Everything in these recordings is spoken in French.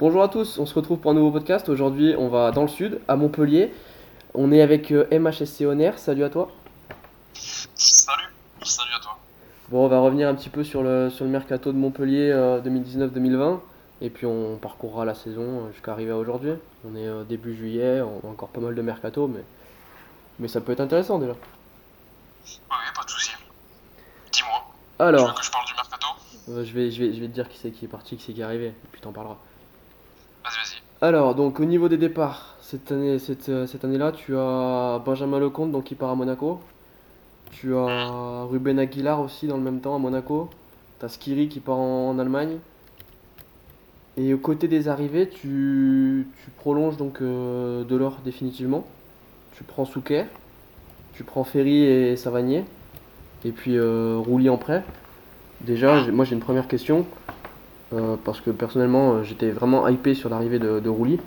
Bonjour à tous, on se retrouve pour un nouveau podcast. Aujourd'hui, on va dans le sud, à Montpellier. On est avec euh, MHSC Honor. Salut à toi. Salut, salut à toi. Bon, on va revenir un petit peu sur le, sur le mercato de Montpellier euh, 2019-2020. Et puis on parcourra la saison euh, jusqu'à arriver à aujourd'hui. On est euh, début juillet, on a encore pas mal de mercato, mais, mais ça peut être intéressant déjà. Oui, pas de soucis. Dis-moi. Tu veux Alors, que je parle du mercato? Euh, je, vais, je, vais, je vais te dire qui c'est qui est parti, qui c'est qui est arrivé, et puis t'en parleras. Alors, donc au niveau des départs, cette année, euh, année-là, tu as Benjamin Lecomte donc, qui part à Monaco. Tu as Ruben Aguilar aussi dans le même temps à Monaco. Tu as Skiri qui part en, Allemagne. Et aux côtés des arrivées, tu, prolonges donc euh, Delors définitivement. Tu prends Souquet. Tu prends Ferry et Savanier. Et puis euh, Roulier en prêt. Déjà, moi j'ai une première question. Euh, parce que personnellement, euh, j'étais vraiment hypé sur l'arrivée de, de Roulier.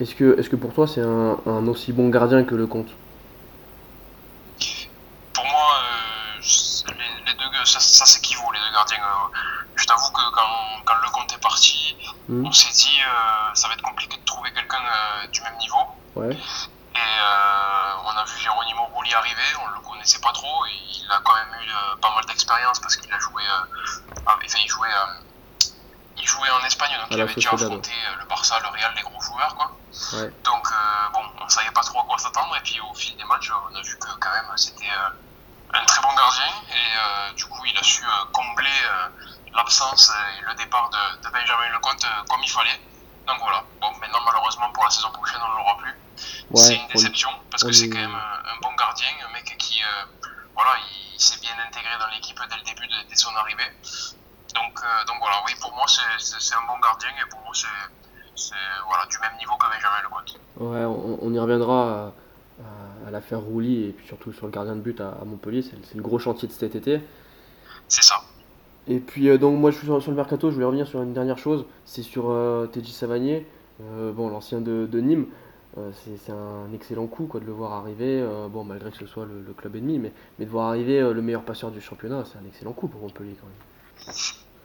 Est-ce que, pour toi c'est un, aussi bon gardien que Lecomte? Pour moi, euh, c'est- les, les deux, ça, ça s'équivaut, les deux gardiens. euh. je t'avoue que quand, quand le compte est parti, Hmm. on s'est dit euh, ça va être compliqué de trouver quelqu'un euh, du même niveau. Ouais. Et euh, on a vu Geronimo Rulli arriver, on le connaissait pas trop, et il a quand même eu euh, pas mal d'expérience parce qu'il a joué, euh, ah, enfin, il jouait, euh, il jouait en Espagne, donc À il la avait déjà affronté euh, le Barça, le Real, les gros joueurs, quoi. Ouais. Donc euh, bon, on savait pas trop à quoi s'attendre, et puis au fil des matchs, on a vu que quand même c'était euh, un très bon gardien, et euh, du coup il a su combler l'absence et le départ de, de Benjamin Lecomte comme il fallait. Donc voilà, bon maintenant malheureusement pour la saison prochaine on ne l'aura plus c'est une on- déception parce que c'est est- quand même un, bon gardien, un mec qui voilà, il, s'est bien intégré dans l'équipe dès le début, de, dès son arrivée. Donc, euh, donc voilà, oui, pour moi c'est, un bon gardien et pour moi c'est, voilà, du même niveau que Benjamin Lecomte. Ouais, on, on y reviendra à, à- l'affaire Rouly et puis surtout sur le gardien de but à, à Montpellier, c'est, le- gros chantier de cet été. C'est ça. Et puis euh, donc moi je suis sur, sur le mercato, je voulais revenir sur une dernière chose, c'est sur euh, Teddy Savanier, Euh, bon l'ancien de, de Nîmes, euh, c'est, un excellent coup quoi de le voir arriver, euh, bon malgré que ce soit le, le club ennemi, mais, mais de voir arriver euh, le meilleur passeur du championnat, c'est un excellent coup pour Montpellier quand même.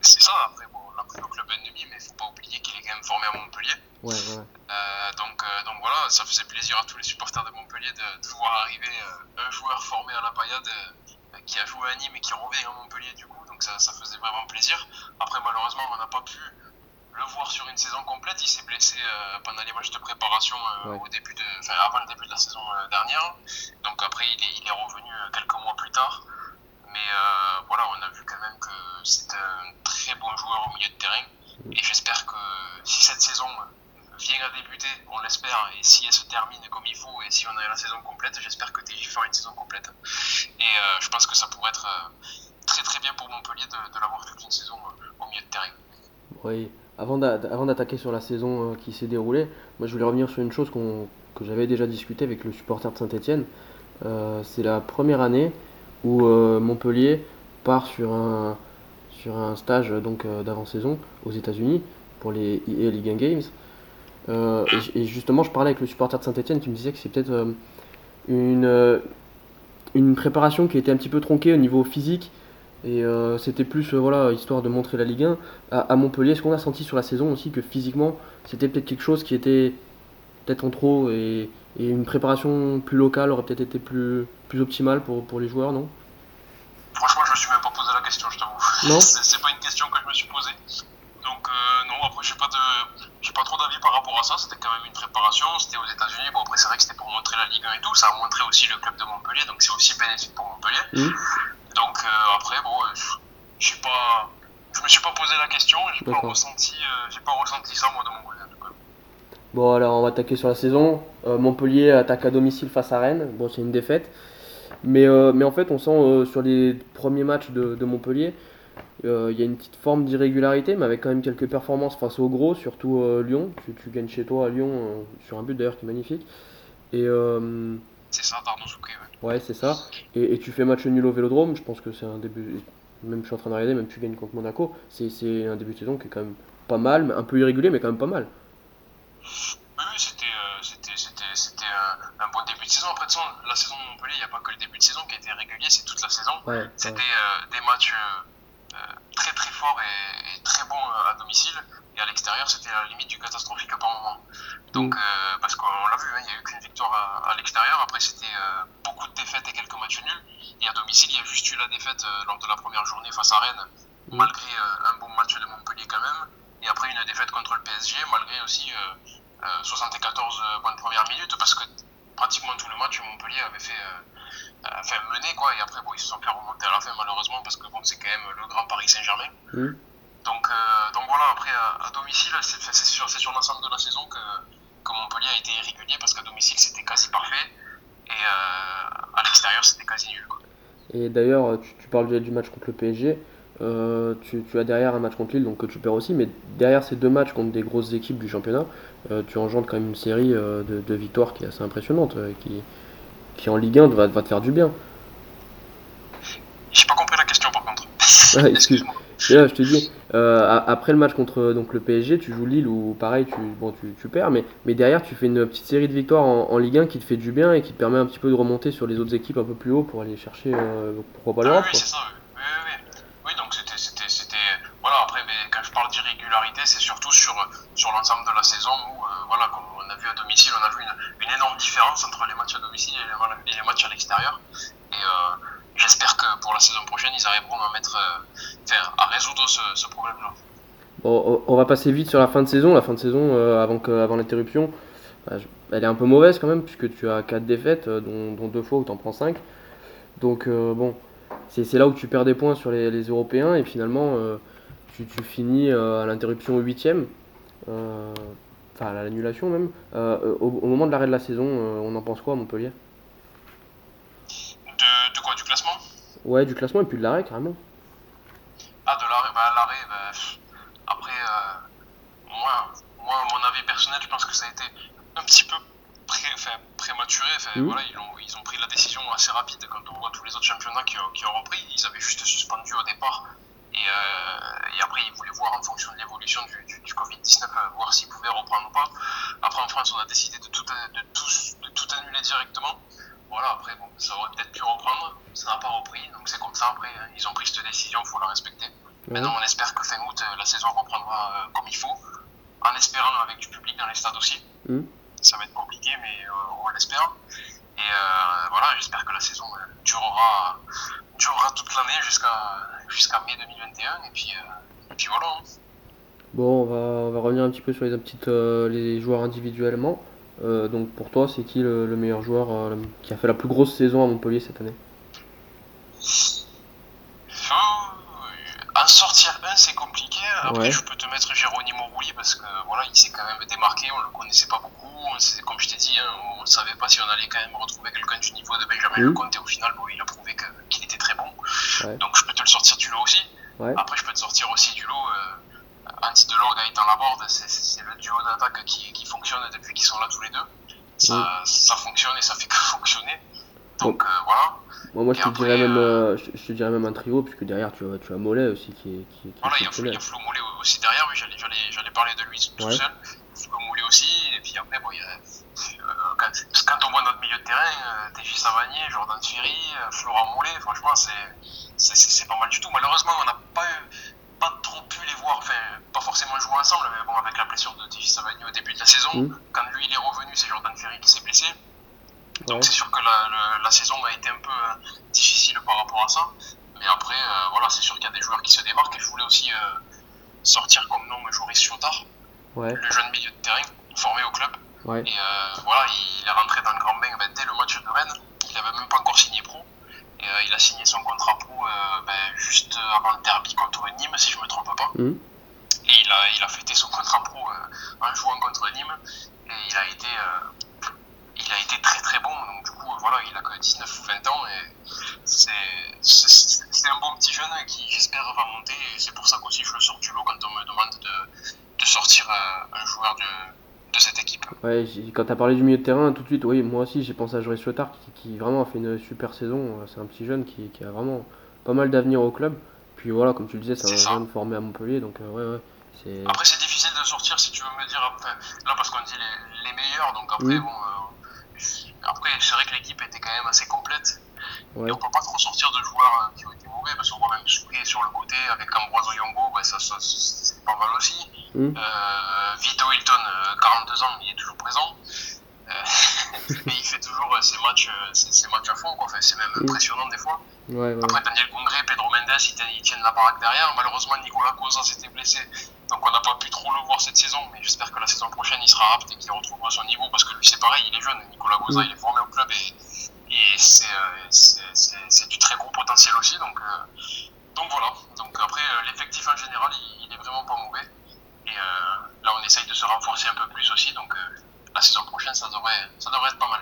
C'est ça, après bon, on l'a pris au club ennemi, mais il faut pas oublier qu'il est quand même formé à Montpellier. Ouais, ouais. Euh, donc, euh, donc voilà, ça faisait plaisir à tous les supporters de Montpellier de, de voir arriver euh, un joueur formé à la paillade qui a joué à Nîmes et qui revient à Montpellier du coup, donc ça, ça faisait vraiment plaisir. Après malheureusement on n'a pas pu le voir sur une saison complète, il s'est blessé euh, pendant les matchs de préparation euh, Ouais. au début de, enfin, avant le début de la saison euh, dernière, donc après il est, il est revenu quelques mois plus tard. Mais euh, voilà, on a vu quand même que c'est un très bon joueur au milieu de terrain. Et j'espère que si cette saison vient à débuter, on l'espère, et si elle se termine comme il faut, et si on a la saison complète, j'espère que TJ fera une saison complète. Et euh, je pense que ça pourrait être euh, très très bien pour Montpellier de, l'avoir toute une saison au milieu de terrain. Oui, avant d'a- avant d'attaquer sur la saison qui s'est déroulée, moi je voulais revenir sur une chose qu'on- que j'avais déjà discuté avec le supporter de Saint-Etienne. c'est la première année où euh, Montpellier part sur un, sur un stage euh, donc euh, d'avant-saison aux États-Unis pour les EA League One Games. Et, justement, je parlais avec le supporter de Saint-Etienne qui me disait que c'est peut-être une, une préparation qui était un petit peu tronquée au niveau physique. Et c'était plus, voilà, histoire de montrer la Ligue 1 à, à Montpellier. Est-ce qu'on a senti sur la saison aussi que physiquement, c'était peut-être quelque chose qui était peut-être en trop et, et une préparation plus locale aurait peut-être été plus, plus optimale pour, pour les joueurs, non? Franchement, je me suis même pas posé la question, je t'avoue. Non? C'est pas une question que je me suis posée. Donc euh, non, après j'ai pas de, pas trop d'avis par rapport à ça. C'était quand même une préparation. C'était aux États-Unis. Bon après c'est vrai que c'était pour montrer la Ligue 1 et tout. Ça a montré aussi le club de Montpellier, donc c'est aussi bénéfique pour Montpellier. Mhm. Donc euh, après bon, euh, j'ai pas, je me suis pas posé la question. J'ai pas ressenti, euh, j'ai pas ressenti ça moi de mon côté. Bon, alors on va attaquer sur la saison. Euh, Montpellier attaque à domicile face à Rennes. Bon, c'est une défaite. Mais, euh, mais en fait, on sent euh, sur les premiers matchs de, de Montpellier, il y a une petite forme d'irrégularité, mais avec quand même quelques performances face au gros, surtout Lyon. Tu, tu gagnes chez toi à Lyon sur un but d'ailleurs qui est magnifique. Et C'est ça, Souquet. Ouais. ouais, c'est ça. Et, et tu fais match nul au vélodrome. Je pense que c'est un début. Même je suis en train de regarder, même tu gagnes contre Monaco. C'est c'est un début de saison qui est quand même pas mal, mais un peu irrégulier, mais quand même pas mal. Oui, oui, c'était, euh, c'était, c'était, c'était un, bon début de saison. Après, de la saison de Montpellier, il n'y a pas que le début de saison qui a été régulier, c'est toute la saison. Ouais, C'était euh, des matchs euh, très très forts et, et très bons à domicile. Et à l'extérieur, c'était la limite du catastrophique par moment. Donc, euh, parce qu'on l'a vu, hein, il n'y a eu qu'une victoire à, l'extérieur. Après, c'était euh, beaucoup de défaites et quelques matchs nuls. Et à domicile, il y a juste eu la défaite euh, lors de la première journée face à Rennes, malgré un bon match de Montpellier quand même. Et après, une défaite contre le PSG, malgré aussi 74 points de première minute, parce que pratiquement tout le match, Montpellier avait fait enfin mené quoi et après bon ils se sont fait remonter à la fin malheureusement parce que bon c'est quand même le grand Paris Saint-Germain donc, donc voilà après à, domicile c'est sur, sur l'ensemble de la saison que que Montpellier a été irrégulier parce qu'à domicile c'était quasi parfait et euh, à l'extérieur c'était quasi nul. Et d'ailleurs, tu, parles du match contre le PSG. Euh, tu, as derrière un match contre Lille, donc que tu perds aussi, mais derrière ces deux matchs contre des grosses équipes du championnat, euh, tu engendres quand même une série de, victoires qui est assez impressionnante, qui, qui en Ligue 1 va, va te faire du bien. J'ai pas compris la question par contre. Excuse-moi je te dis, euh, après le match contre donc, le PSG, tu joues Lille ou pareil, tu, bon, tu, perds, mais, mais derrière, tu fais une petite série de victoires en, Ligue 1 qui te fait du bien et qui te permet un petit peu de remonter sur les autres équipes un peu plus haut pour aller chercher, euh, pourquoi pas l'Europe. c'est ça, oui. Oui, oui, donc c'était. Voilà, après, mais quand je parle d'irrégularité, c'est surtout sur, sur l'ensemble de la saison où, euh, voilà, comme on a vu à domicile, on a vu une, énorme différence entre les matchs à domicile et les, matchs à l'extérieur. Et j'espère que pour la saison prochaine, ils arriveront à, mettre, euh, à résoudre ce, problème-là. On va passer vite sur la fin de saison. La fin de saison, euh, avant, avant l'interruption, bah, elle est un peu mauvaise quand même, puisque tu as 4 défaites, euh, dont, deux fois où tu en prends 5. Donc, bon, c'est là où tu perds des points sur les, Européens, et finalement, tu, finis à l'interruption 8 enfin à l'annulation même. Au, au, moment de l'arrêt de la saison, on en pense quoi à Montpellier? Ouais, du classement et puis de l'arrêt carrément. Ah, de l'arrêt, bah l'arrêt, bah, après, euh, moi, moi, mon avis personnel, je pense que ça a été un petit peu pré, prématuré. Mmh. Voilà, ils, ont, ils ont pris la décision assez rapide quand on voit tous les autres championnats qui, qui ont repris. Ils avaient juste suspendu au départ. Et, euh, et, après, ils voulaient voir en fonction de l'évolution du, du, Covid-19, euh, voir s'ils pouvaient reprendre ou pas. Après, en France, on a décidé de tout, de tout, de tout annuler directement voilà, après, bon, ça aurait peut-être pu reprendre, ça n'a pas repris, donc c'est comme ça. Après, hein, ils ont pris cette décision, il faut la respecter. Maintenant, on espère que fin août, euh, la saison reprendra euh, comme il faut, en espérant avec du public dans les stades aussi. Mm. Ça va être compliqué, mais euh, on l'espère. Et voilà, j'espère que la saison durera, durera toute l'année jusqu'à jusqu'à mai 2021. Et puis, et puis voilà. Hein. Bon, on va, on va, revenir un petit peu sur les, petites, les joueurs individuellement. Euh, donc pour toi, c'est qui le, meilleur joueur euh, qui a fait la plus grosse saison à Montpellier cette année? En sortir un, c'est compliqué. Après, je peux te mettre Géronimo Rouli parce que voilà, il s'est quand même démarqué. On le connaissait pas beaucoup. Comme je t'ai dit, hein, on ne savait pas si on allait quand même retrouver quelqu'un du niveau de Benjamin Lecomte. Et au final, bon, il a prouvé qu'il était très bon. Donc te le sortir du lot aussi. Après, je peux te sortir aussi du lot. Euh, Andy Delors, Gaëtan Laborde, c'est le duo d'attaque qui, qui, fonctionne depuis qu'ils sont là tous les deux. Ça, ça fonctionne et ça fait que fonctionner. Donc euh, voilà. moi, je, te dirais même, euh, je, te dirais même un trio, puisque derrière tu as, tu as Mollet aussi qui est. Qui, qui voilà, il y, a Flo Mollet aussi derrière, oui, j'allais parler de lui tout seul. Flo Mollet aussi, et puis après, bon, y a, euh, quand, quand, on voit notre milieu de terrain, euh, Davy Savanier, Jordan Ferry, Florent Mollet, franchement, c'est pas mal du tout. Malheureusement, on n'a pas pas trop pu les voir, enfin, pas forcément jouer ensemble, mais bon, avec la blessure de Tiffy Savagny au début de la saison, mm. quand lui il est revenu, c'est Jordan Ferry qui s'est blessé. Donc c'est sûr que la, la, saison a été un peu euh, difficile par rapport à ça. Mais après, euh, voilà, c'est sûr qu'il y a des joueurs qui se démarquent. Et je voulais aussi euh, sortir comme nom Joris Chiotard, le jeune milieu de terrain, formé au club. Et voilà, il est rentré dans le grand bain ben, dès le match de Rennes. Il n'avait même pas encore signé pro. Euh, il a signé son contrat pro euh, ben, juste avant le derby contre Nîmes, si je ne me trompe pas. Mmh. Et il a, il a fêté son contrat pro euh, en jouant contre Nîmes. Et il a été, il a été très très bon. Donc du coup, voilà, il a que 19 ou 20 ans. Et c'est, un bon petit jeune qui, j'espère, va monter. Et c'est pour ça qu'aussi je le sors du lot quand on me demande de, de sortir un joueur de de cette équipe. Ouais, quand tu as parlé du milieu de terrain, tout de suite, oui, moi aussi j'ai pensé à Joris Chotard qui, qui, vraiment a fait une super saison. C'est un petit jeune qui, qui, a vraiment pas mal d'avenir au club. Puis voilà, comme tu le disais, c'est un jeune formé à Montpellier, donc euh, ouais, ouais. Après, c'est difficile de sortir si tu veux me dire, là parce qu'on dit les, les, meilleurs, donc après, bon, euh, après c'est vrai que l'équipe était quand même assez complète. Et on peut pas trop sortir de joueurs euh, qui ont été mauvais, parce qu'on voit même Souquet sur le côté avec Ambroise Oyongo, bah, ça, ça c'est pas mal aussi. Mm. Euh, Vito Hilton, 42 ans, il est toujours présent. Euh, mais il fait toujours ses matchs, ses, matchs à fond, quoi. Enfin, c'est même mm. impressionnant des fois. Ouais, Après, Daniel Congré, Pedro Mendes, ils, tiennent la baraque derrière. Malheureusement, Nicolas Cosa s'était blessé. Donc on n'a pas pu trop le voir cette saison, mais j'espère que la saison prochaine il sera apte et qu'il retrouvera son niveau parce que lui c'est pareil, il est jeune. Nicolas Goza mm. il est formé au club et, et euh, c'est du très gros potentiel aussi. Donc, euh, donc voilà. Donc après euh, l'effectif en général il, il, est vraiment pas mauvais. Et là on essaye de se renforcer un peu plus aussi. Donc la saison prochaine ça devrait, ça devrait être pas mal.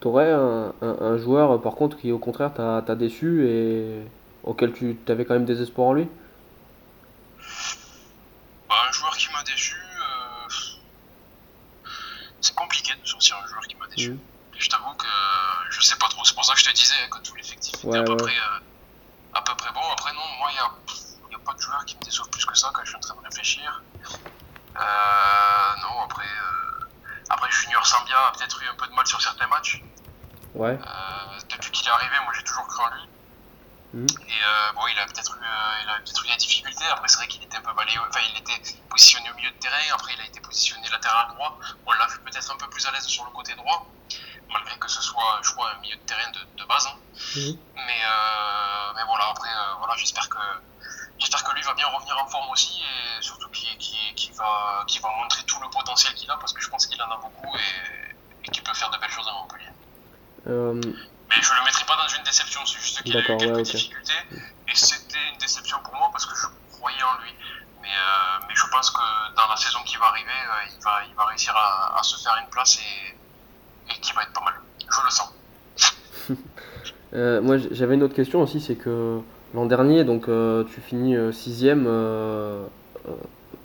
T'aurais un, un, joueur par contre qui au contraire t'a déçu et auquel tu avais quand même des espoirs en lui? Bah, Un joueur qui m'a déçu, euh... c'est compliqué de sortir un joueur qui m'a déçu. Mmh. Je t'avoue que je sais pas trop, c'est pour ça que je te disais que tout l'effectif était à, peu près, à peu près bon. Après non, moi il n'y a, a, pas de joueur qui me déçoit plus que ça quand je suis en train de réfléchir. Euh, non, après... Euh, après, Junior Sambia a peut-être eu un peu de mal sur certains matchs. Ouais. Euh, depuis qu'il est arrivé, moi j'ai toujours cru en lui. Mhm. Et euh, bon, il a peut-être eu, euh, il a peut-être eu des difficultés. Après, c'est vrai qu'il était un peu balayé. Enfin, il était positionné au milieu de terrain. Après, il a été positionné latéral droit. On l'a vu peut-être un peu plus à l'aise sur le côté droit, malgré que ce soit, je crois, un milieu de terrain de, base. Hein. Mhm. Mais, mais voilà, après, voilà, j'espère que J'espère que lui va bien revenir en forme aussi et surtout qu'il va, va montrer tout le potentiel qu'il a parce que je pense qu'il en a beaucoup et, qu'il peut faire de belles choses à Montpellier. Euh, Mais je le mettrai pas dans une déception, c'est juste qu'il a eu quelques difficultés et c'était une déception pour moi parce que je croyais en lui. Mais, euh, mais je pense que dans la saison qui va arriver, euh, il, va, il va réussir à, se faire une place et, et qui va être pas mal. Je le sens. moi j'avais une autre question aussi, c'est que L'an dernier, donc euh, tu finis euh, sixième, euh,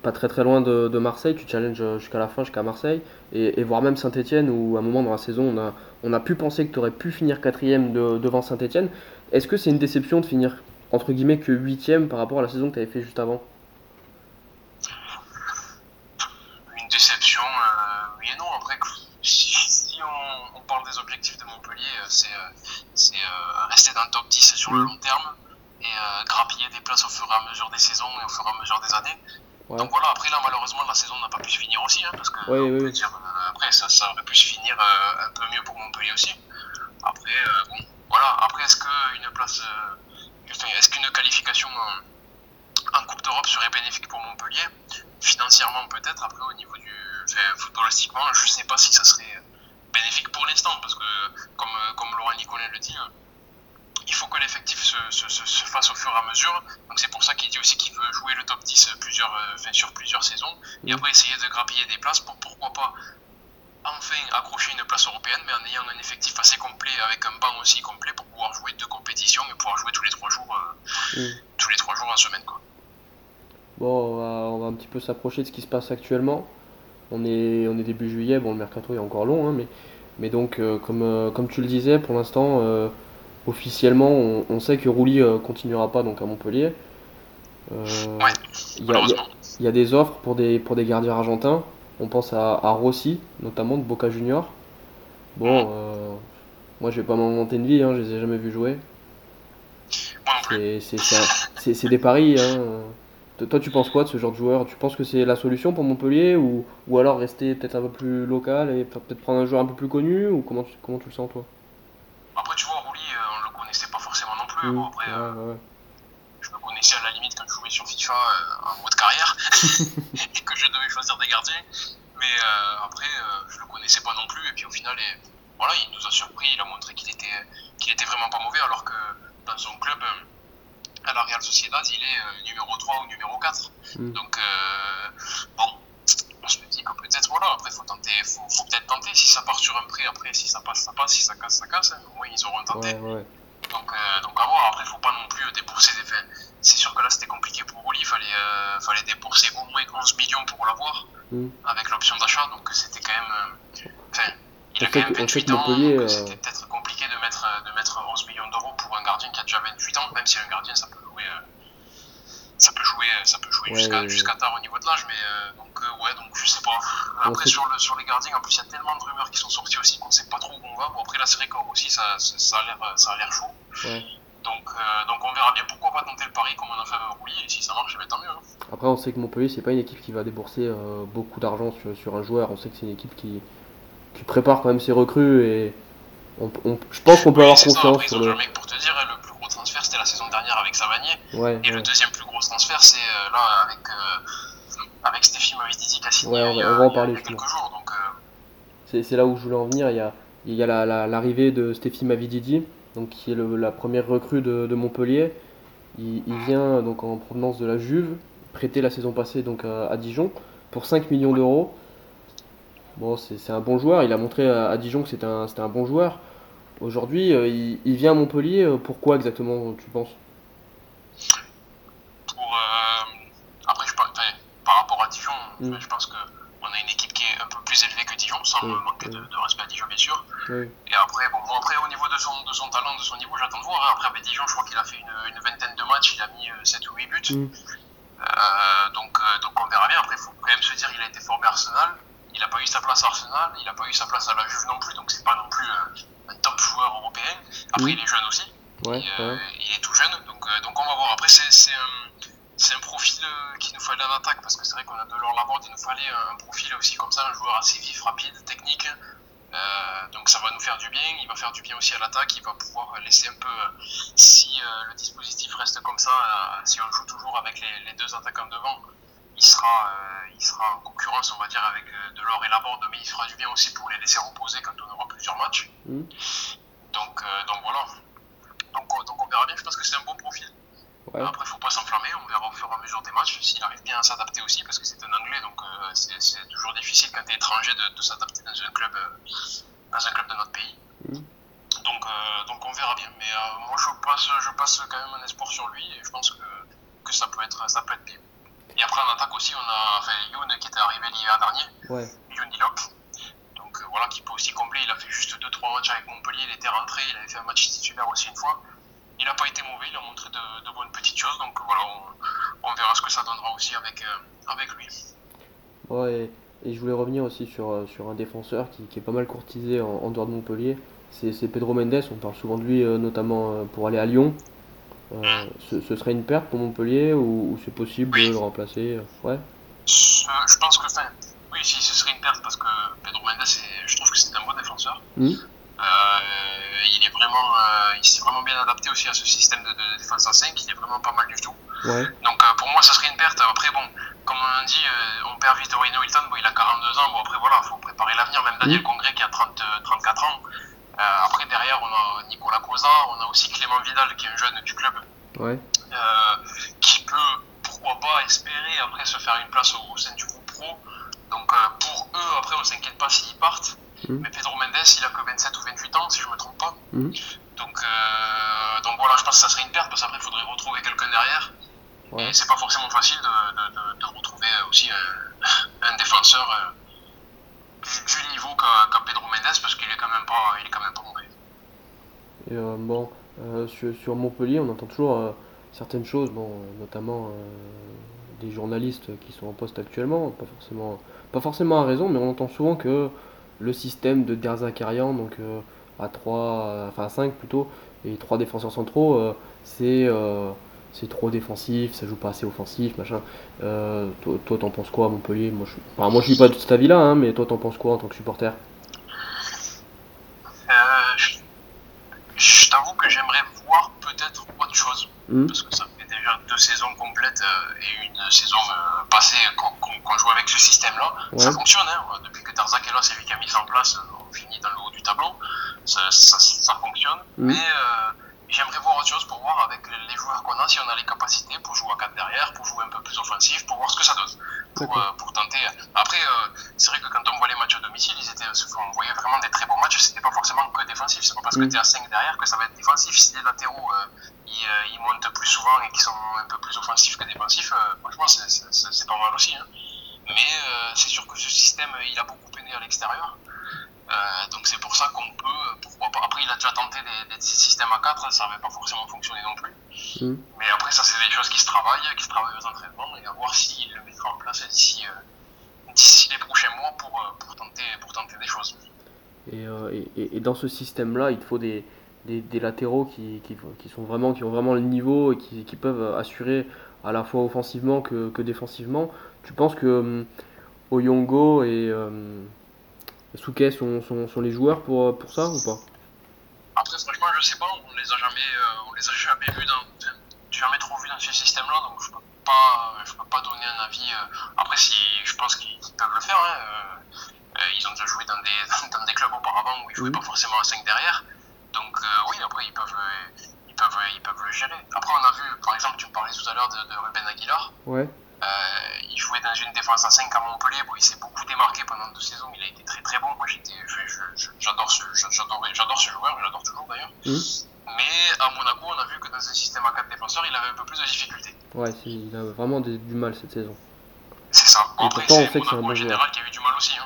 pas très très loin de, Marseille, tu challenges jusqu'à la fin, jusqu'à Marseille, et, voire même Saint-Etienne, où à un moment dans la saison, on a, on a pu penser que tu aurais pu finir quatrième devant Saint-Etienne. Est-ce que c'est une déception de finir entre guillemets que huitième par rapport à la saison que tu avais fait juste avant Une déception, oui et non. Après, si, on, parle des objectifs de Montpellier, c'est le top 10 sur le mm. long terme et euh, grappiller des places au fur et à mesure des saisons et au fur et à mesure des années. Donc voilà, après là malheureusement la saison n'a pas pu se finir aussi, hein, parce que Dire, euh, après ça, ça, aurait pu se finir euh, un peu mieux pour Montpellier aussi. Après, bon, voilà, après est-ce qu'une place, est-ce qu'une qualification en Coupe d'Europe serait bénéfique pour Montpellier? Financièrement peut-être, après au niveau du footballistiquement, je sais pas si ça serait bénéfique pour l'instant, parce que comme, comme Laurent Nicolet le dit, il faut que l'effectif se, se, se, fasse au fur et à mesure. Donc c'est pour ça qu'il dit aussi qu'il veut jouer le top 10 plusieurs, euh, sur plusieurs saisons et après essayer de grappiller des places pour pourquoi pas enfin accrocher une place européenne, mais en ayant un effectif assez complet avec un banc aussi complet pour pouvoir jouer deux compétitions et pouvoir jouer tous les trois jours, euh, mm. tous les trois jours en semaine. Quoi. Bon, on va, un petit peu s'approcher de ce qui se passe actuellement. On est, on est début juillet, bon le mercato est encore long, hein, mais, mais donc euh, comme, comme tu le disais, pour l'instant officiellement, on, sait que Rouli euh, continuera pas donc à Montpellier. Euh, il y, a des offres pour des, pour des gardiens argentins. On pense à, Rossi, notamment de Boca Junior. Bon, mm. euh, moi je vais pas m'inventer une vie, hein, je les ai jamais vus jouer. C'est des paris. Hein. Toi, tu penses quoi de ce genre de joueur? Tu penses que c'est la solution pour Montpellier ou, ou alors rester peut-être un peu plus local et peut-être prendre un joueur un peu plus connu? Ou comment tu, comment tu le sens toi Après, tu vois, Mmh, après, euh, je me connaissais à la limite quand je jouais sur FIFA euh, en mode carrière et que je devais choisir des gardiens. Mais euh, après, je le connaissais pas non plus. Et puis au final, voilà, il nous a surpris. Il a montré qu'il était, qu'il était vraiment pas mauvais, alors que dans son club, à la Real Sociedad, il est numéro 3 ou numéro 4. Mmh. Donc, bon, on se dit que peut-être, voilà, après, faut tenter, faut, faut peut-être tenter. Si ça part sur un prêt, après, si ça passe, ça passe. Si ça casse, ça casse. Hein. Au moins, ils auront tenté. Donc, euh, donc à voir. Après, il faut pas non plus débourser des fins. C'est sûr que là, c'était compliqué pour Oli. Il fallait, euh, fallait débourser au moins 11 millions pour l'avoir mm. avec l'option d'achat. Donc, c'était quand même. Euh, enfin, il a quand même 28 ans. C'était peut-être compliqué de mettre, de mettre 11 millions d'euros pour un gardien qui a déjà 28 ans. Même si un gardien, ça peut jouer ça peut jouer, ça peut jouer jusqu'à tard au niveau de l'âge, mais euh, donc euh, ouais, donc je sais pas. Après sur, le, sur les gardiens, en plus il y a tellement de rumeurs qui sont sorties aussi qu'on sait pas trop où on va. Bon après la série corps aussi ça, ça a l'air, ça chaud. Donc, donc on verra bien pourquoi pas tenter le pari comme on a fait avec Rouly, et si ça marche, ben, tant mieux. Hein. Après, on sait que Montpellier, c'est pas une équipe qui va débourser beaucoup d'argent sur, sur, un joueur. On sait que c'est une équipe qui, qui prépare quand même ses recrues et je pense qu'on peut avoir confiance sur le. Mec, pour te dire, le plus gros transfert c'était la saison dernière avec Savanier. et le deuxième plus gros transfert c'est euh, là avec, euh, avec Stéphie Mavididi qui a signé ouais, on, va, en parler, il y a quelques jours. Donc, euh, c'est, là où je voulais en venir. Il y a, il y a l'arrivée de Stéphie Mavididi, donc, qui est la première recrue de, de Montpellier. Il, il, vient donc en provenance de la Juve, prêté la saison passée donc à, à Dijon pour 5 millions d'euros. Bon, c'est un bon joueur. Il a montré à, Dijon que c'était un, un, bon joueur. Aujourd'hui, euh, il, vient à Montpellier. Euh, pourquoi exactement, tu penses Pour, euh, Après, je, par rapport mm. je pense qu'on a une équipe qui est un peu plus élevée que Dijon, sans manquer de, respect à Dijon, bien sûr. Et après, bon, après, au niveau de son, de son talent, de son niveau, j'attends de voir. Hein. Après, avec Dijon, je crois qu'il a fait une, une, vingtaine de matchs. Il a mis 7 ou 8 buts. Mm. donc, donc, on verra bien. Après, il faut quand même se dire qu'il a été formé à Arsenal il n'a pas eu sa place à Arsenal, il n'a pas eu sa place à la Juve non plus, donc c'est pas non plus euh, un top joueur européen. Après, il est jeune aussi. Euh, il est tout jeune, donc, euh, donc on va voir. Après, c'est un, un, profil qu'il nous fallait en attaque, parce que c'est vrai qu'on a de l'or la il nous fallait un profil aussi comme ça, un joueur assez vif, rapide, technique. donc ça va nous faire du bien, il va faire du bien aussi à l'attaque, il va pouvoir laisser un peu, si le dispositif reste comme ça, si on joue toujours avec les, les deux attaquants devant, il sera, euh, il sera en concurrence, on va dire, avec euh, Delors et Laborde, mais il fera du bien aussi pour les laisser reposer quand on aura plusieurs matchs. Mmh. Donc, euh, donc voilà. Donc, donc on verra bien, je pense que c'est un bon profil. Après, il ne faut pas s'enflammer, on verra au fur et à mesure des matchs s'il arrive bien à s'adapter aussi, parce que c'est un anglais, donc c'est toujours difficile quand tu es étranger de, s'adapter dans, un club, dans un club de notre pays. Mmh. Donc, donc on verra bien. Mais moi, je passe, je passe quand même un espoir sur lui et je pense que, que ça, peut être, ça peut être bien. Et après en attaque aussi, on a enfin, Youn qui était arrivé l'hiver dernier, ouais. Youn Donc euh, voilà, qui peut aussi combler. Il a fait juste 2-3 matchs avec Montpellier, il était rentré, il avait fait un match titulaire aussi une fois. Il n'a pas été mauvais, il a montré de, bonnes petites choses. Donc voilà, on, verra ce que ça donnera aussi avec, euh, avec lui. Ouais, et, je voulais revenir aussi sur, euh, sur un défenseur qui, qui est pas mal courtisé en, dehors de Montpellier. C'est Pedro Mendes, on parle souvent de lui notamment pour aller à Lyon. Euh, ce, serait une perte pour Montpellier ou, c'est possible de le remplacer Ouais? Je, pense que, enfin, oui, si ce serait une perte parce que Pedro Mendes, je trouve que c'est un bon défenseur. Hmm. Euh, il est vraiment, euh, il s'est vraiment bien adapté aussi à ce système de, défense à 5. Il est vraiment pas mal du tout. Ouais. Donc pour moi, ça serait une perte. Après, bon, comme on dit, on perd Vittorino Hilton. Bon, il a 42 ans. Bon, après voilà, faut préparer l'avenir. Même Daniel hmm. Congrès qui a 30, 34 ans. Euh, après, derrière, on a Nicolas Cosa, on a aussi Clément Vidal, qui est un jeune du club, ouais. Euh, qui peut, pourquoi pas, espérer après se faire une place au, sein du groupe pro. Donc, euh, pour eux, après, on ne s'inquiète pas s'ils partent. Mmh. Mais Pedro Mendes, il a que 27 ou 28 ans, si je ne me trompe pas. Mmh. Donc, donc voilà, je pense que ça serait une perte, parce qu'après, il faudrait retrouver quelqu'un derrière. Ouais. Et c'est pas forcément facile de, de, retrouver aussi un, un défenseur du, niveau qu'a Pedro Mendes parce qu'il est quand même pas, il est quand même pas mauvais. Et euh, bon, euh, sur, sur, Montpellier, on entend toujours euh, certaines choses, bon, notamment des journalistes qui sont en poste actuellement, pas forcément, pas forcément à raison, mais on entend souvent que le système de Derzakarian, donc à 3, enfin à 5 plutôt, et trois défenseurs centraux, c'est c'est trop défensif, ça joue pas assez offensif, machin. Euh, toi, t'en penses quoi à Montpellier? Moi je, enfin, moi, je suis pas de cet avis-là, hein, mais toi, t'en penses quoi en tant que supporter? Euh, Je, t'avoue que j'aimerais voir peut-être autre chose, hmm. parce que ça fait déjà deux saisons complètes euh, et une saison passée qu'on joue avec ce système-là. Ça fonctionne, hein, depuis que Tarzak est là, c'est lui qui a mis ça en place, on finit dans le haut du tableau, ça, ça, fonctionne. Hmm. Mais J'aimerais voir autre chose pour voir avec les joueurs qu'on a si on a les capacités pour jouer à 4 derrière, pour jouer un peu plus offensif, pour voir ce que ça donne. Pour, euh, pour tenter. Après, euh, c'est vrai que quand on voit les matchs à domicile, ils étaient, on voyait vraiment des très bons matchs. C'était pas forcément que défensif. C'est pas parce que mm. tu es à 5 derrière que ça va être défensif. Si les latéraux euh, ils, ils, montent plus souvent et qu'ils sont un peu plus offensifs que défensifs, franchement, c'est pas mal aussi. Hein. Mais c'est sûr que ce système, il a beaucoup peiné à l'extérieur. Euh, donc c'est pour ça qu'on peut, pourquoi pas. Après, il a déjà tenté des, systèmes à 4, ça n'avait pas forcément fonctionné non plus. Mm. Mais après, ça, c'est des choses qui se travaillent, qui se travaillent aux entraînements, et à voir s'il le mettra en place d'ici euh, les prochains mois pour, euh, pour, tenter, pour tenter des choses. Et, et, et, dans ce système-là, il faut des, des, latéraux qui, qui, sont vraiment, qui ont vraiment le niveau et qui, qui peuvent assurer à la fois offensivement que, que défensivement. Tu penses que hum, Oyongo et euh, Souquet sont, sont, sont, les joueurs pour, pour ça ou pas? Après, franchement, je sais pas, on les a jamais, euh, on les a jamais vus dans, jamais trop vus dans ce système-là, donc je peux pas, je peux pas donner un avis. Euh, après, si je pense qu'ils peuvent le faire. Hein, ils ont déjà joué dans des, dans des clubs auparavant où ils jouaient pas forcément à 5 derrière. Donc oui, après ils peuvent, ils peuvent, ils peuvent le gérer. Après, on a vu, par exemple, tu me parlais tout à l'heure de, de Ruben Aguilar. Ouais. Euh, il jouait dans une défense à 5 à Montpellier. Bon, il s'est beaucoup démarqué pendant deux saisons. Il a été très très bon. Moi, j'adore ce, ce joueur. J'adore toujours d'ailleurs. Mmh. Mais à Monaco, on a vu que dans un système à 4 défenseurs, il avait un peu plus de difficultés. Ouais, il a vraiment du mal cette saison. C'est ça. Bon, après, c'est Monaco en général qui a eu du mal aussi. Hein.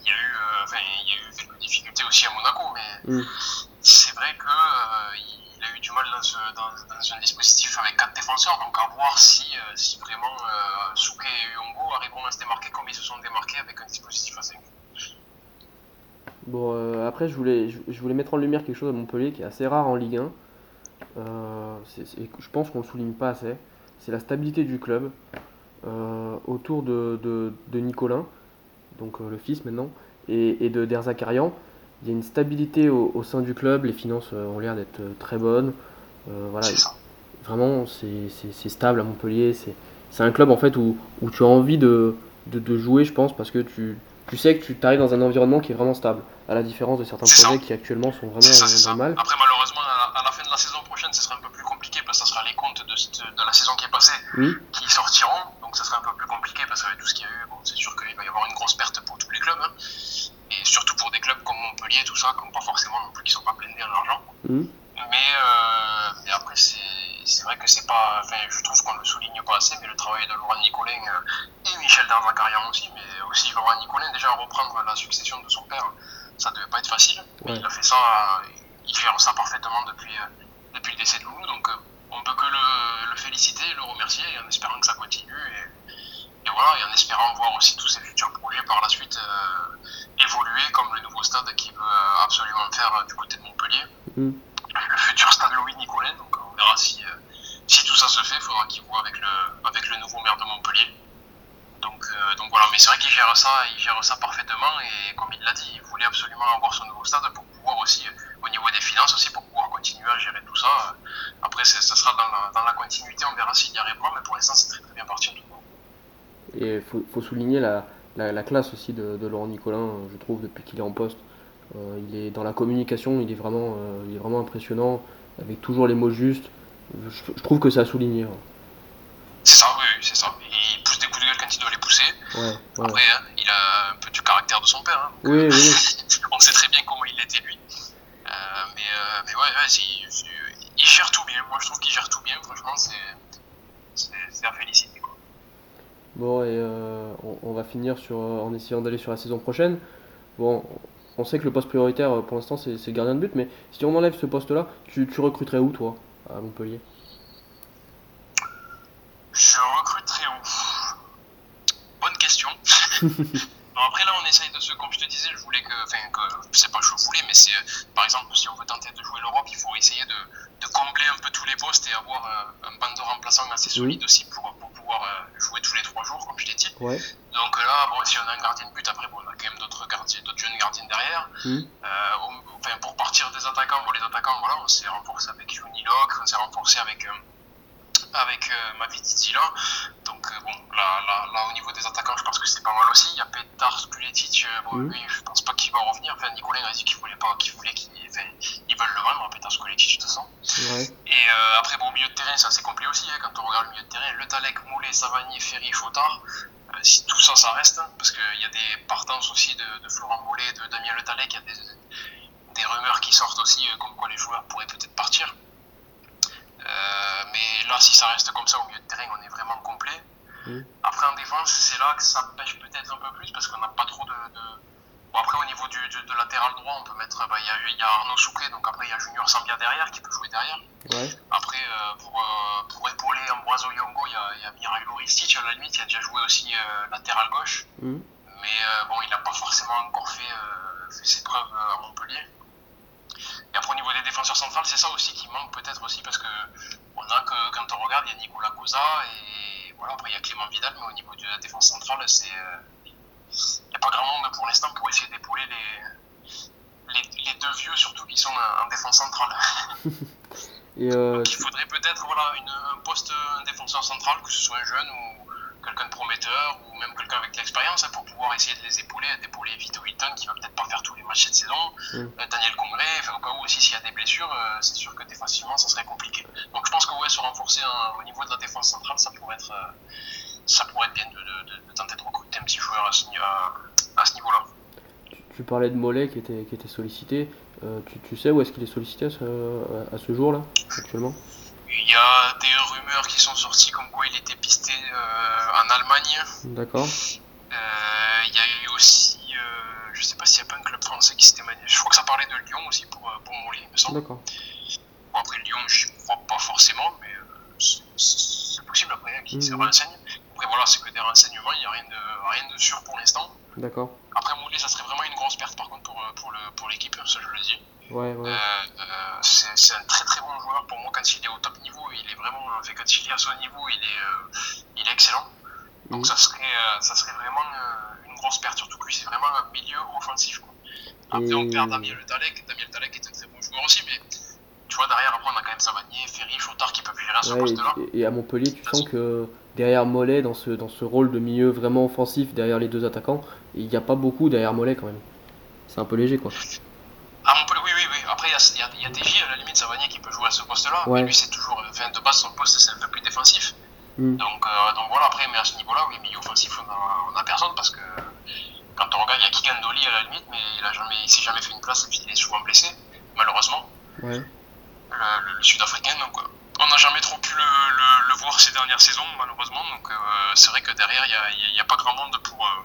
Il, y a eu, euh, enfin, il y a eu quelques difficultés aussi à Monaco, mais mmh. c'est vrai que euh, il a eu du mal dans, ce, dans, un dispositif avec quatre défenseurs, donc à voir si, euh, si vraiment euh, Souquet et Uyongo arriveront à se démarquer comme ils se sont démarqués avec un dispositif à 5. Bon, euh, après, je voulais, je, voulais mettre en lumière quelque chose à Montpellier qui est assez rare en Ligue 1. Euh, je pense qu'on ne souligne pas assez. C'est la stabilité du club autour de, de, de, donc le fils maintenant, et, et de Derzakarian il y a une stabilité au, sein du club, les finances ont l'air d'être très bonnes. Euh, voilà, vraiment, c'est stable à Montpellier. C'est un club en fait où, où tu as envie de, de, jouer, je pense, parce que tu, tu sais que tu arrives dans un environnement qui est vraiment stable, à la différence de certains projets qui actuellement sont vraiment ça, mal. Après, malheureusement, à la, fin de la saison prochaine, ce sera un peu plus compliqué parce que ce sera les comptes de, de, la saison qui est passée qui sortiront. Donc, ça sera un peu plus compliqué parce qu'avec tout ce qu'il y a eu, bon, c'est sûr qu'il va y avoir une grosse perte pour tous les clubs. Hein et surtout pour des clubs comme Montpellier, tout ça, comme pas forcément non plus qui sont pas blindés en argent. Mmh. Mais, euh, après, c'est vrai que je trouve qu'on le souligne pas assez, mais le travail de Laurent Nicolin euh, et Michel Darzacarian aussi, mais aussi Laurent Nicolin, déjà reprendre la succession de son père, ça devait pas être facile. Mais il a fait ça, il gère ça parfaitement depuis, euh, depuis le décès de Loulou, donc euh, on peut que le, le, féliciter, le remercier, en espérant que ça continue. Et, et voilà, et en espérant voir aussi tous ces futurs projets par la suite évoluer comme le nouveau stade qui veut euh, absolument faire euh, du côté de Montpellier. Mm. Le futur stade Louis Nicolin, donc on verra si, euh, si tout ça se fait, il faudra qu'il voit avec le, avec le nouveau maire de Montpellier. Donc, donc voilà, mais c'est vrai qu'il gère ça, il gère ça parfaitement et comme il l'a dit, il voulait absolument avoir son nouveau stade pour pouvoir aussi, au niveau des finances aussi, pour pouvoir continuer à gérer tout ça. Après, ça sera dans la, continuité, on verra s'il y arrivera, mais pour l'instant, c'est très, très bien parti en tout cas. Et il faut, faut, souligner la, la, classe aussi de, Laurent Nicolin, je trouve, depuis qu'il est en poste. Euh, il est dans la communication, il est vraiment, euh, il est vraiment impressionnant, avec toujours les mots justes. Je, trouve que ça a souligné. C'est ça, oui, c'est ça. Il pousse des coups de gueule quand il doit les pousser. Après, hein, il a un peu du caractère de son père. Hein, oui, oui. on sait très bien comment il était lui. Euh, mais, mais ouais, ouais il gère tout bien. Moi, je trouve qu'il gère tout bien. Franchement, c'est à féliciter. Bon, et euh, on, va finir sur, euh, en essayant d'aller sur la saison prochaine. Bon, on sait que le poste prioritaire euh, pour l'instant c'est gardien de but, mais si on enlève ce poste-là, tu, tu recruterais où toi, à Montpellier Je recruterais où Bonne question. après là on essaye de se, comme je te disais, je voulais que, enfin que, c'est pas je voulais, mais c'est par exemple si on veut tenter de jouer l'Europe, il faut essayer de, de, combler un peu tous les postes et avoir un banc de remplaçants assez solide aussi pour, pour pouvoir jouer tous les trois jours, comme je l'ai dit. Donc là, bon, si on a un gardien de but, après, bon, on a quand même d'autres gardiens, d'autres jeunes gardiens derrière. Euh, enfin, pour partir des attaquants, bon, les attaquants, voilà, on s'est renforcé avec Locke, on s'est renforcé avec, euh, avec euh, là. Donc, euh, bon, là, là, là, au niveau des attaquants, je pense que c'est pas mal aussi. Il y a Petar Spuletic, bon, hmm. lui, je pense pas qu'il va revenir. Enfin, Nicolas a dit qu'il voulait pas, qu'il voulait qu'ils ils veulent le vendre, Petar Spuletic, de toute façon. Et après, bon, au milieu de terrain, c'est assez complet aussi, hein, quand on regarde le milieu de terrain. Le Talek, Moulet, Savani, Ferry, Fotard si tout ça, ça reste, hein, parce qu'il y a des partances aussi de, Florent Mollet, de Damien Le Talec, il y a des, rumeurs qui sortent aussi, euh, comme quoi les joueurs pourraient peut-être partir. Euh, mais là, si ça reste comme ça au milieu de terrain, on est vraiment complet. Après, en défense, c'est là que ça pêche peut-être un peu plus, parce qu'on n'a pas trop de Bon, après, au niveau du, du, latéral droit, on peut mettre. Bah, il y, a, Arnaud Souquet, donc après, il y a Junior Sambia derrière qui peut jouer derrière. Après, euh, pour, euh, pour épauler Ambroiso Yongo, il y a, y a Mirailo Ristic, à la limite, il a déjà joué aussi euh, latéral gauche. Mm. Mais bon, il n'a pas forcément encore fait, fait, ses preuves à Montpellier. Et après, au niveau des défenseurs centrales, c'est ça aussi qui manque peut-être aussi parce que on a que, quand on regarde, il y a Nicolas Cosa et voilà, après il y a Clément Vidal, mais au niveau de la défense centrale, c'est. Il n'y a pas grand monde pour l'instant pour essayer d'épauler les, les, les, deux vieux, surtout qui sont en, défense centrale. et euh, Donc il faudrait peut-être voilà, une, un poste, un défenseur central, que ce soit un jeune ou quelqu'un de prometteur ou même quelqu'un avec de l'expérience hein, pour pouvoir essayer de les épauler, d'épauler Vito Hilton qui va peut-être pas faire tous les matchs cette saison, Mm. euh, Daniel Congré, enfin, au cas où aussi s'il y a des blessures, euh, c'est sûr que défensivement ça serait compliqué. Donc je pense que ouais, se renforcer hein, au niveau de la défense centrale, ça pourrait être, euh, ça pourrait être bien de, de- de- de tenter de recruter un petit joueur à ce, à- niveau-là. tu, tu parlais de Mollet qui était, qui était sollicité. Tu, tu sais où est-ce qu'il est sollicité à ce, à, à ce jour-là, actuellement? Il y a des rumeurs qui sont sorties comme quoi il était pisté euh, en Allemagne. D'accord. Euh, Il y a eu aussi, euh, je sais pas s'il n'y a pas un club français qui s'était manifesté. Je crois que ça parlait de Lyon aussi pour, pour Mollet, il me semble. D'accord. Bon, après Lyon, je crois pas forcément, mais c'est- possible après hein, qu'ils se Mhm. renseignent. Après voilà, c'est que des renseignements, il n'y a rien de, rien de sûr pour l'instant. D'accord. Après Mollet, ça serait vraiment une grosse perte par contre pour, pour le- pour l'équipe, ça je le dis. Ouais, ouais. Euh, euh, c'est un très très bon joueur pour moi quand il est au top niveau. Il est vraiment, en fait, quand il est à son niveau, il est, euh, il est excellent. Donc Mhm. ça serait, euh, ça serait vraiment euh, une grosse perte, surtout que lui c'est vraiment un milieu offensif. Quoi. Après Et- on perd Damien Le Talec. Damien Le Talec est un très bon joueur aussi, mais tu vois derrière après on a quand même Savanier, Ferry, Chotard qui peuvent gérer à ce Ouais, poste-là. et, et à Montpellier, tu sens que derrière Mollet, dans ce, dans ce rôle de milieu vraiment offensif, derrière les deux attaquants, il n'y a pas beaucoup derrière Mollet quand même. C'est un peu léger quoi. Ah Montpellier, oui, oui, oui. Après il y a, il y a, il y a TJ, à la limite Savanier qui peut jouer à ce poste-là, Ouais. mais lui c'est toujours, enfin de base son poste c'est un peu plus défensif. Mm. Donc, euh, donc voilà, après, mais à ce niveau-là, oui, milieu offensif, on a, on a personne parce que quand on regarde, il y a Kikandoli à la limite, mais il a jamais, il s'est jamais fait une place et puis il est souvent blessé, malheureusement, Ouais. le, le- le Sud-Africain. Donc, on n'a jamais trop pu le, voir ces dernières saisons, malheureusement. Donc, euh, c'est vrai que derrière, il n'y a, pas grand monde pour, euh,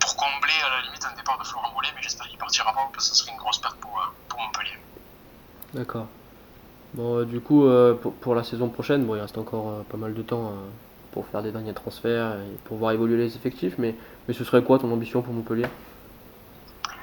pour combler à la limite un départ de Florent Mollet, mais j'espère qu'il partira pas parce que ça serait une grosse perte pour, pour Montpellier. D'accord. Bon, euh, du coup, euh, pour, pour la saison prochaine, bon, il reste encore euh, pas mal de temps pour faire des derniers transferts et pour voir évoluer les effectifs, mais, mais ce serait quoi ton ambition pour Montpellier?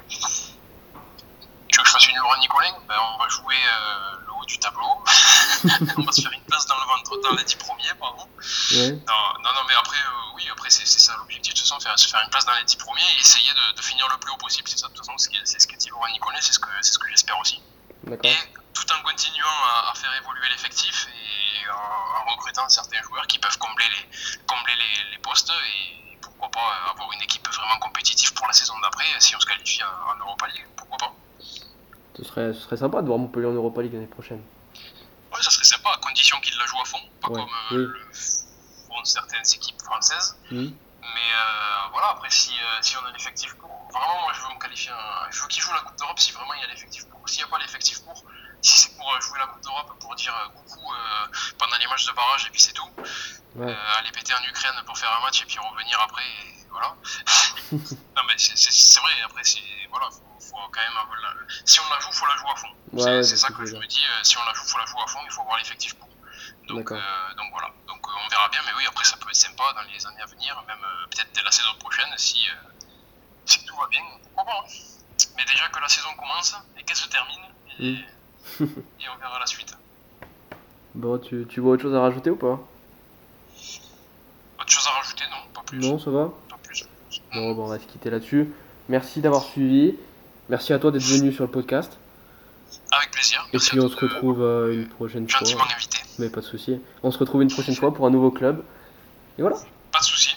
Tu veux que je fasse une Laurent Nicolin ben, On va jouer euh, le haut du tableau. on va se faire une place dans le dans les 10 premiers, pardon. Ouais. Non, non, non, mais après, euh, oui, après, c'est ça l'objectif de toute façon, faire, se faire une place dans les 10 premiers et essayer de, de finir le plus haut possible. C'est ça, de toute façon, c'est ce qu'a dit Laurent Nicolin, c'est ce que, c'est ce que j'espère aussi. D'accord. Et tout en continuant à, à faire évoluer l'effectif et en, en recrutant certains joueurs qui peuvent combler les, combler les, les postes et pourquoi pas avoir une équipe vraiment compétitive pour la saison d'après si on se qualifie en, en Europa League, pourquoi pas. Ce serait, ce serait sympa de voir Montpellier en Europa League l'année prochaine. Ouais, ça serait sympa, à condition qu'ils la jouent à fond, pas Ouais, comme euh, oui. le font certaines équipes françaises. Mais euh, voilà, après, si, euh, si on a l'effectif pour, vraiment, moi je veux me qualifier, un- je veux qu'ils jouent la Coupe d'Europe si vraiment il y a l'effectif pour. S'il n'y a pas l'effectif pour, si c'est pour euh, jouer la Coupe d'Europe, pour dire euh, coucou euh, pendant les matchs de barrage et puis c'est tout, Ouais. euh, aller péter en Ukraine pour faire un match et puis revenir après, et voilà. non, mais c'est- vrai, après, c'est. Voilà, faut, faut quand même la- Si on la joue, faut la jouer à fond. Ouais, c'est ça que je me dis, euh, si on la joue, faut la jouer à fond, il faut avoir l'effectif pour. Donc, euh, donc voilà, donc on verra bien, mais oui, après ça peut être sympa dans les années à venir, même euh, peut-être dès la saison prochaine, si, si tout va bien, pourquoi pas. hein. Mais déjà que la saison commence et qu'elle se termine, et, et on verra la suite. Bon, tu, tu vois autre chose à rajouter ou pas Autre chose à rajouter Non, pas plus. Non, ça va Pas plus. Bon, bon, on va se quitter là-dessus. Merci d'avoir suivi. Merci à toi d'être venu sur le podcast. Avec plaisir. Et Merci puis on se retrouve euh, une prochaine Gentiment fois. invité. Mais pas de souci. On se retrouve une prochaine fois pour un nouveau club. Et voilà. Pas de soucis.